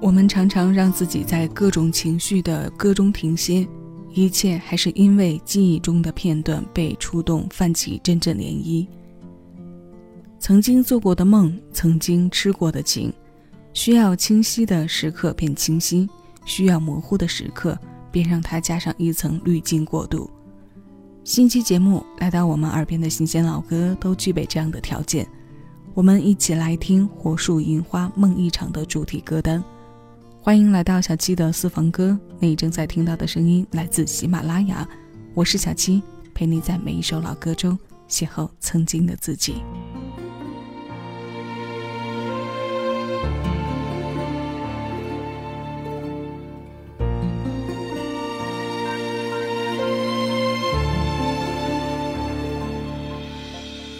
我们常常让自己在各种情绪的歌中停歇，一切还是因为记忆中的片段被触动，泛起阵阵涟漪。曾经做过的梦，曾经吃过的情，需要清晰的时刻变清晰，需要模糊的时刻便让它加上一层滤镜过渡。新期节目来到我们耳边的新鲜老歌都具备这样的条件，我们一起来听《火树银花梦一场》的主题歌单。欢迎来到小七的私房歌，你正在听到的声音来自喜马拉雅，我是小七，陪你在每一首老歌中邂逅曾经的自己。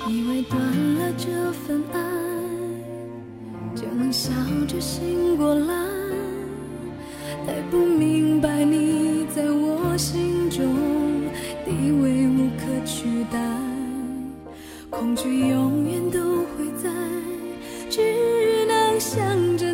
以为断了这份爱，就能笑着醒过来。还不明白你在我心中地位无可取代，恐惧永远都会在，只能想着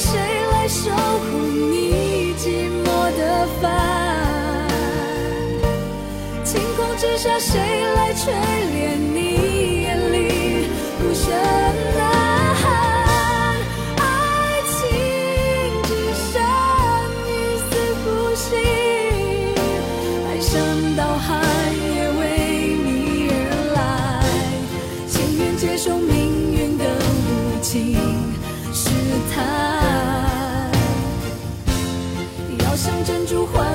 谁来守护像珍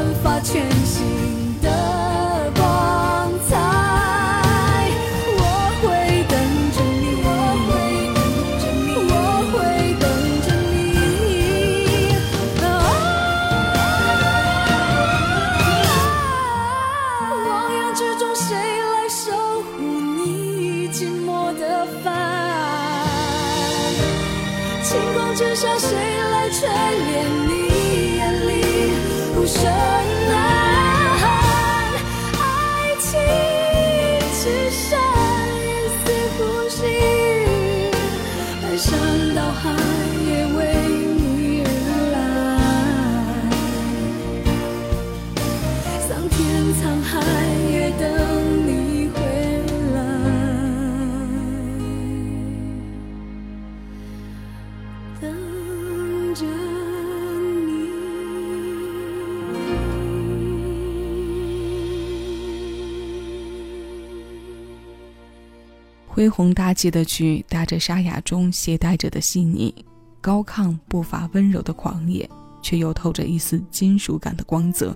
恢宏大气的曲，搭着沙哑中携带着的细腻，高亢不乏温柔的狂野，却又透着一丝金属感的光泽。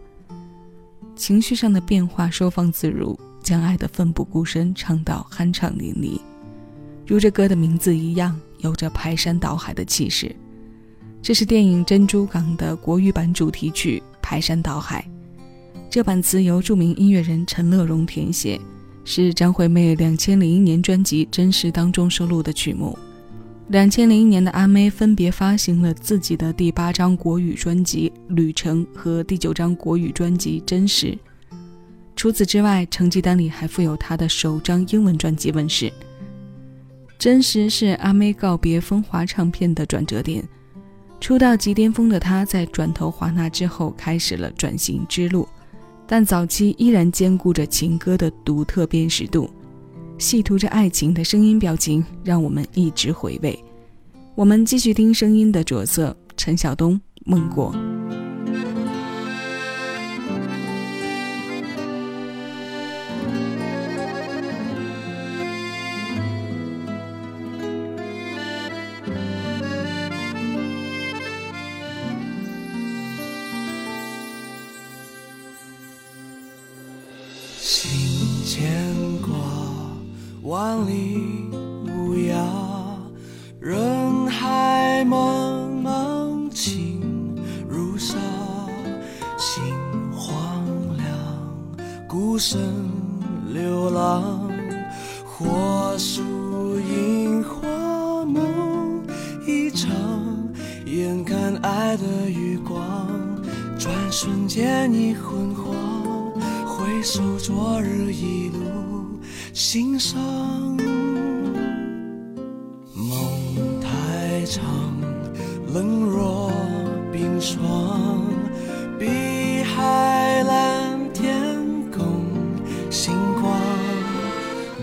情绪上的变化收放自如，将爱的奋不顾身唱到酣畅淋漓，如这歌的名字一样，有着排山倒海的气势。这是电影《珍珠港》的国语版主题曲《排山倒海》，这版词由著名音乐人陈乐融填写。是张惠妹两千零一年专辑《真实》当中收录的曲目。两千零一年的阿妹分别发行了自己的第八张国语专辑《旅程》和第九张国语专辑《真实》。除此之外，成绩单里还附有她的首张英文专辑问世。真实是阿妹告别风华唱片的转折点。出道即巅峰的她，在转投华纳之后，开始了转型之路。但早期依然兼顾着情歌的独特辨识度，细读着爱情的声音表情，让我们一直回味。我们继续听声音的着色，陈晓东《梦过》。万里无涯，人海茫茫，情如沙。心荒凉，孤身流浪，火树银花梦一场。眼看爱的余光，转瞬间已昏黄。回首昨日一路。心伤，梦太长，冷若冰霜。碧海蓝天共星光，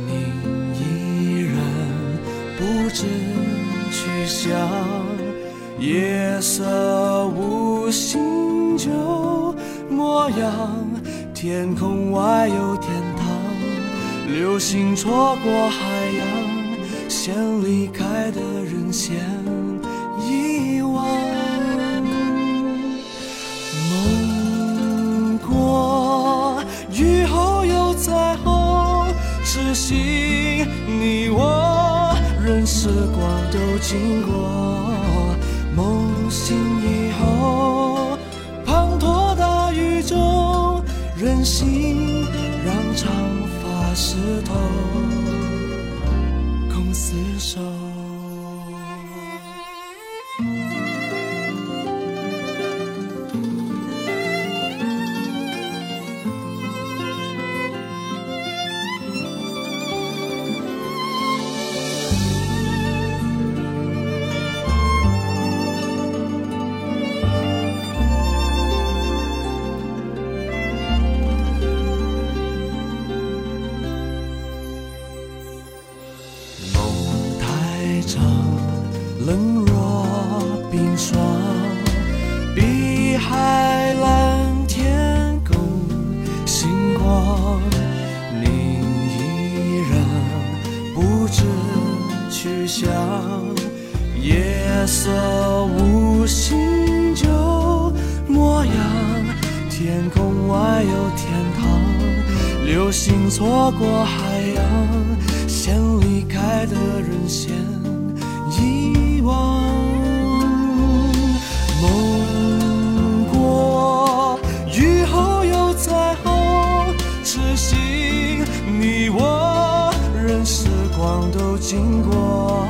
你依然不知去向。夜色无心酒模样，天空外有天堂。流星错过海洋，先离开的人先遗忘。梦过雨后有彩虹，痴心你我，任时光都经过。梦醒以后，滂沱大雨中，任性。石头。色无心酒模样，天空外有天堂，流星错过海洋，先离开的人先遗忘。梦过雨后有彩虹，痴心你我，任时光都经过。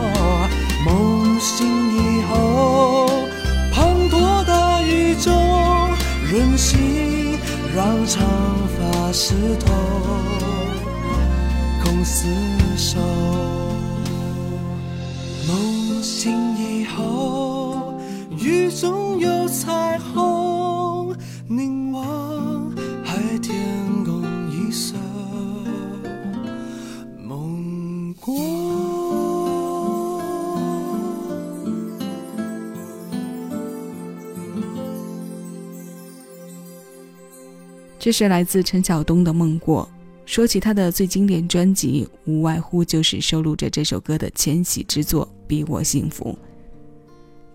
刺痛这是来自陈晓东的《梦过》。说起他的最经典专辑，无外乎就是收录着这首歌的千禧之作《比我幸福》。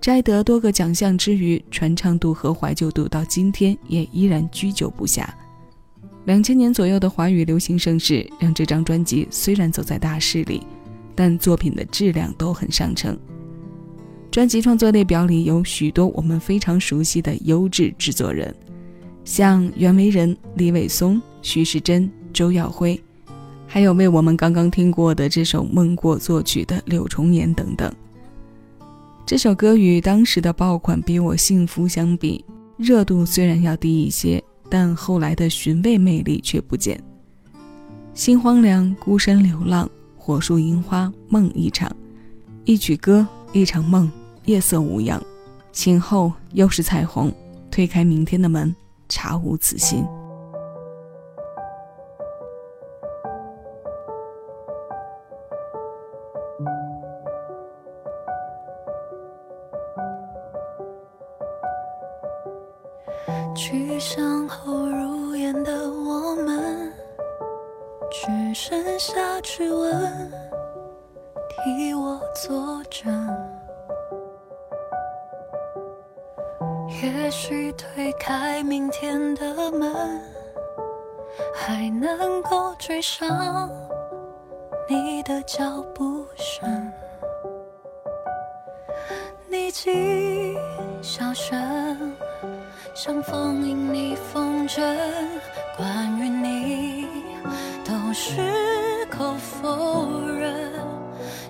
摘得多个奖项之余，传唱度和怀旧度到今天也依然居久不下。两千年左右的华语流行盛世，让这张专辑虽然走在大势里，但作品的质量都很上乘。专辑创作列表里有许多我们非常熟悉的优质制作人。像袁惟仁、李伟松、徐世珍、周耀辉，还有为我们刚刚听过的这首《梦过》作曲的柳重言等等。这首歌与当时的爆款《比我幸福》相比，热度虽然要低一些，但后来的寻味魅力却不减。心荒凉，孤身流浪，火树银花梦一场，一曲歌，一场梦，夜色无恙，醒后又是彩虹。推开明天的门，查无此心。去向后入眼的我们，只剩下指纹替我作证。也许推开明天的门，还能够追上你的脚步声。你记笑声。像风影逆风筝，关于你都矢口否认，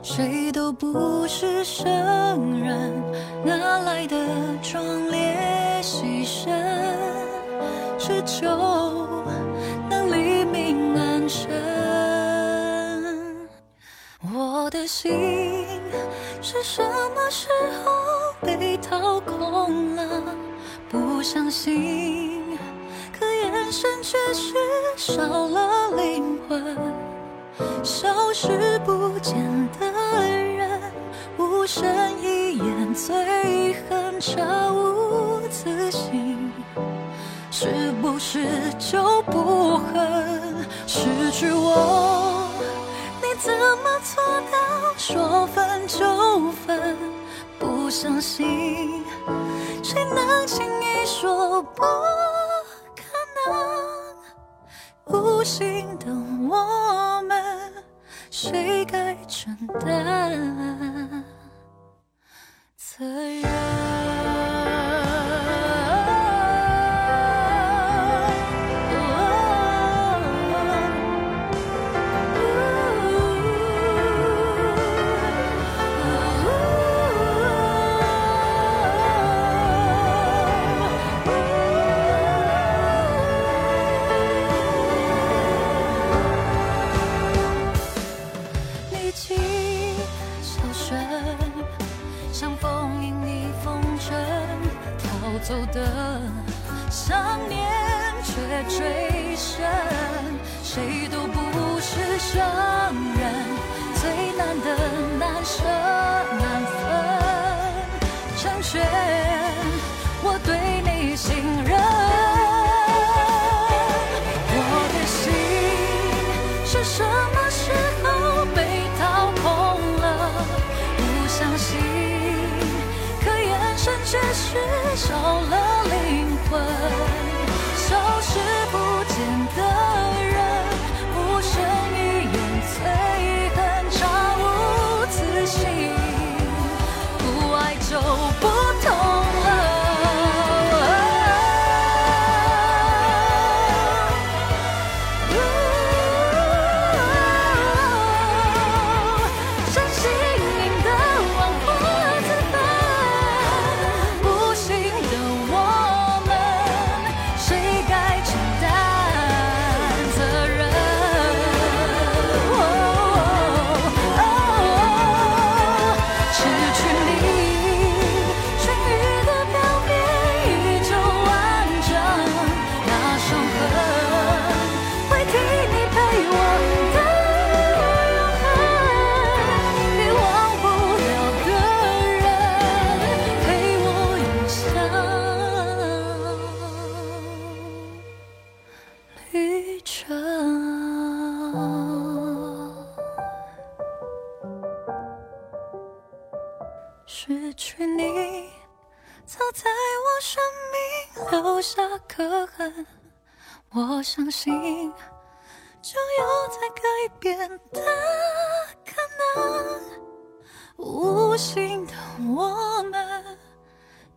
谁都不是圣人，哪来的壮烈牺牲，只求能黎明安身。我的心是什么时候被掏空了？不相信，可眼神却是少了灵魂。消失不见的，无声一眼，最恨悄无此心。是不是就不恨失去我？你怎么做到说分就分？不相信。谁能轻易说不可能？无心的我们，谁该承担的约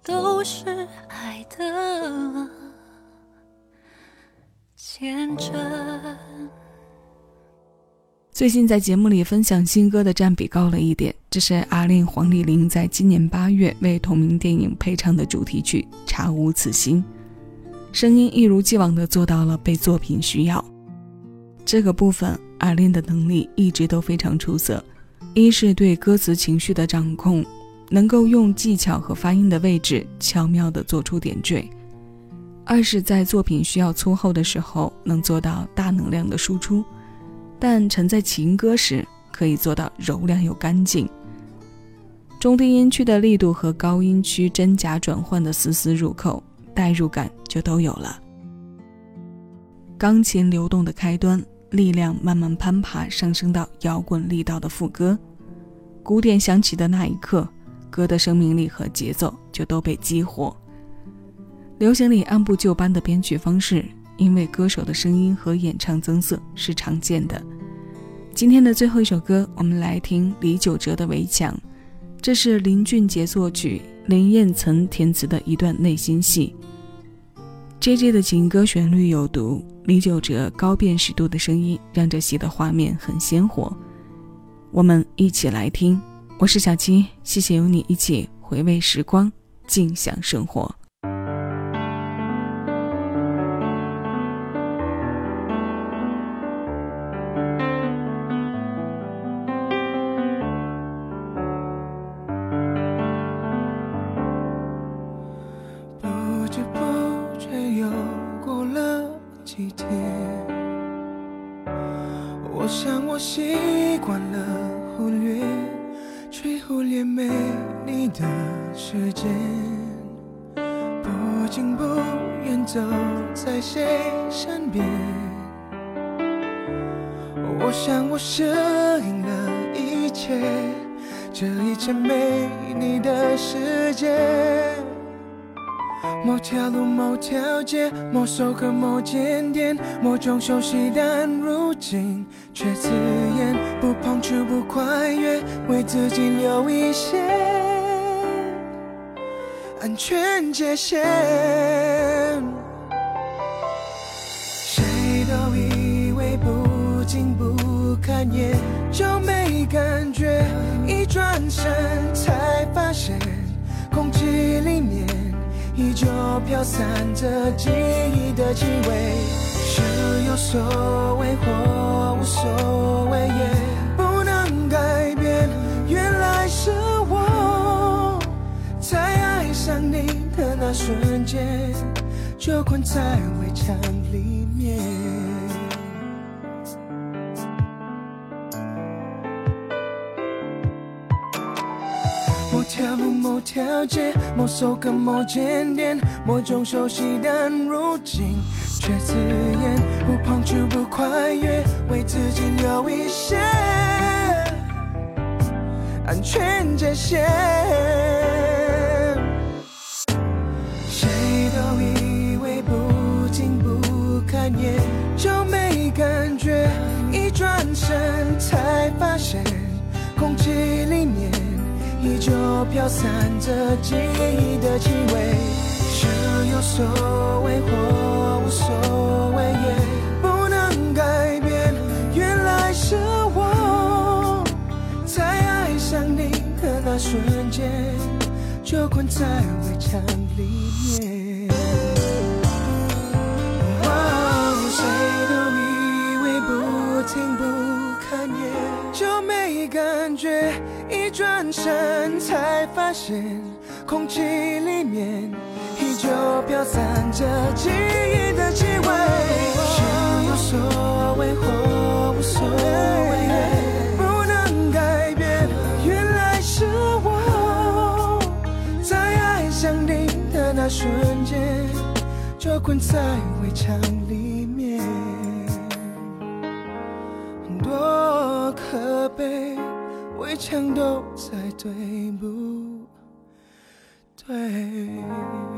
都是爱的见证。最近在节目里分享新歌的占比高了一点，这是阿令黄丽玲在今年八月为同名电影配唱的主题曲《查无此心》，声音一如既往的做到了被作品需要。这个部分阿令的能力一直都非常出色，一是对歌词情绪的掌控，能够用技巧和发音的位置巧妙地做出点缀；二是，在作品需要粗厚的时候，能做到大能量的输出，但沉在情歌时，可以做到柔亮又干净。中低音区的力度和高音区真假转换的丝丝入扣，代入感就都有了。钢琴流动的开端，力量慢慢攀爬，上升到摇滚力道的副歌。鼓点响起的那一刻，歌的生命力和节奏就都被激活。流行里按部就班的编曲方式，因为歌手的声音和演唱增色是常见的。今天的最后一首歌，我们来听李玖哲的《围墙》，这是林俊杰作曲、林燕岑填词的一段内心戏。J J 的情歌旋律有毒，李玖哲高辨识度的声音让这戏的画面很鲜活。我们一起来听，我是小七，谢谢有你一起回味时光，静享生活。不知不觉又过了几天我想我习惯了忽略，忽略没你的世界，不近不远走在谁身边。我想我适应了一切，这一切没你的世界。某条路，某条街，某首歌，某间店，某种熟悉，但如今却刺眼。不碰触，不跨越，为自己留一些安全界限。谁都以为不近不看眼就没感觉，一转身才发现空气里面。依旧飘散着记忆的气味，是有所谓或无所谓，也不能改变。原来是我在爱上你的那瞬间，就困在围墙里面。某条街，某首歌，某间店，某种熟悉，但如今却刺眼。不碰触，不跨越，为自己留一些安全界限。谁都以为不近不看眼就没感觉，一转身才发现空气里面。依旧飘散着记忆的气味，是有所谓或无所谓，也不能改变。原来是我在爱上你的那瞬间，就困在围墙里面。哦谁都以为不听不看也就没感觉。一转身才发现，空气里面依旧飘散着记忆的气味。是有所谓或无所谓，不能改变。原来是我在爱上你的那瞬间，就困在围墙里面，多可悲。围墙都在对不对？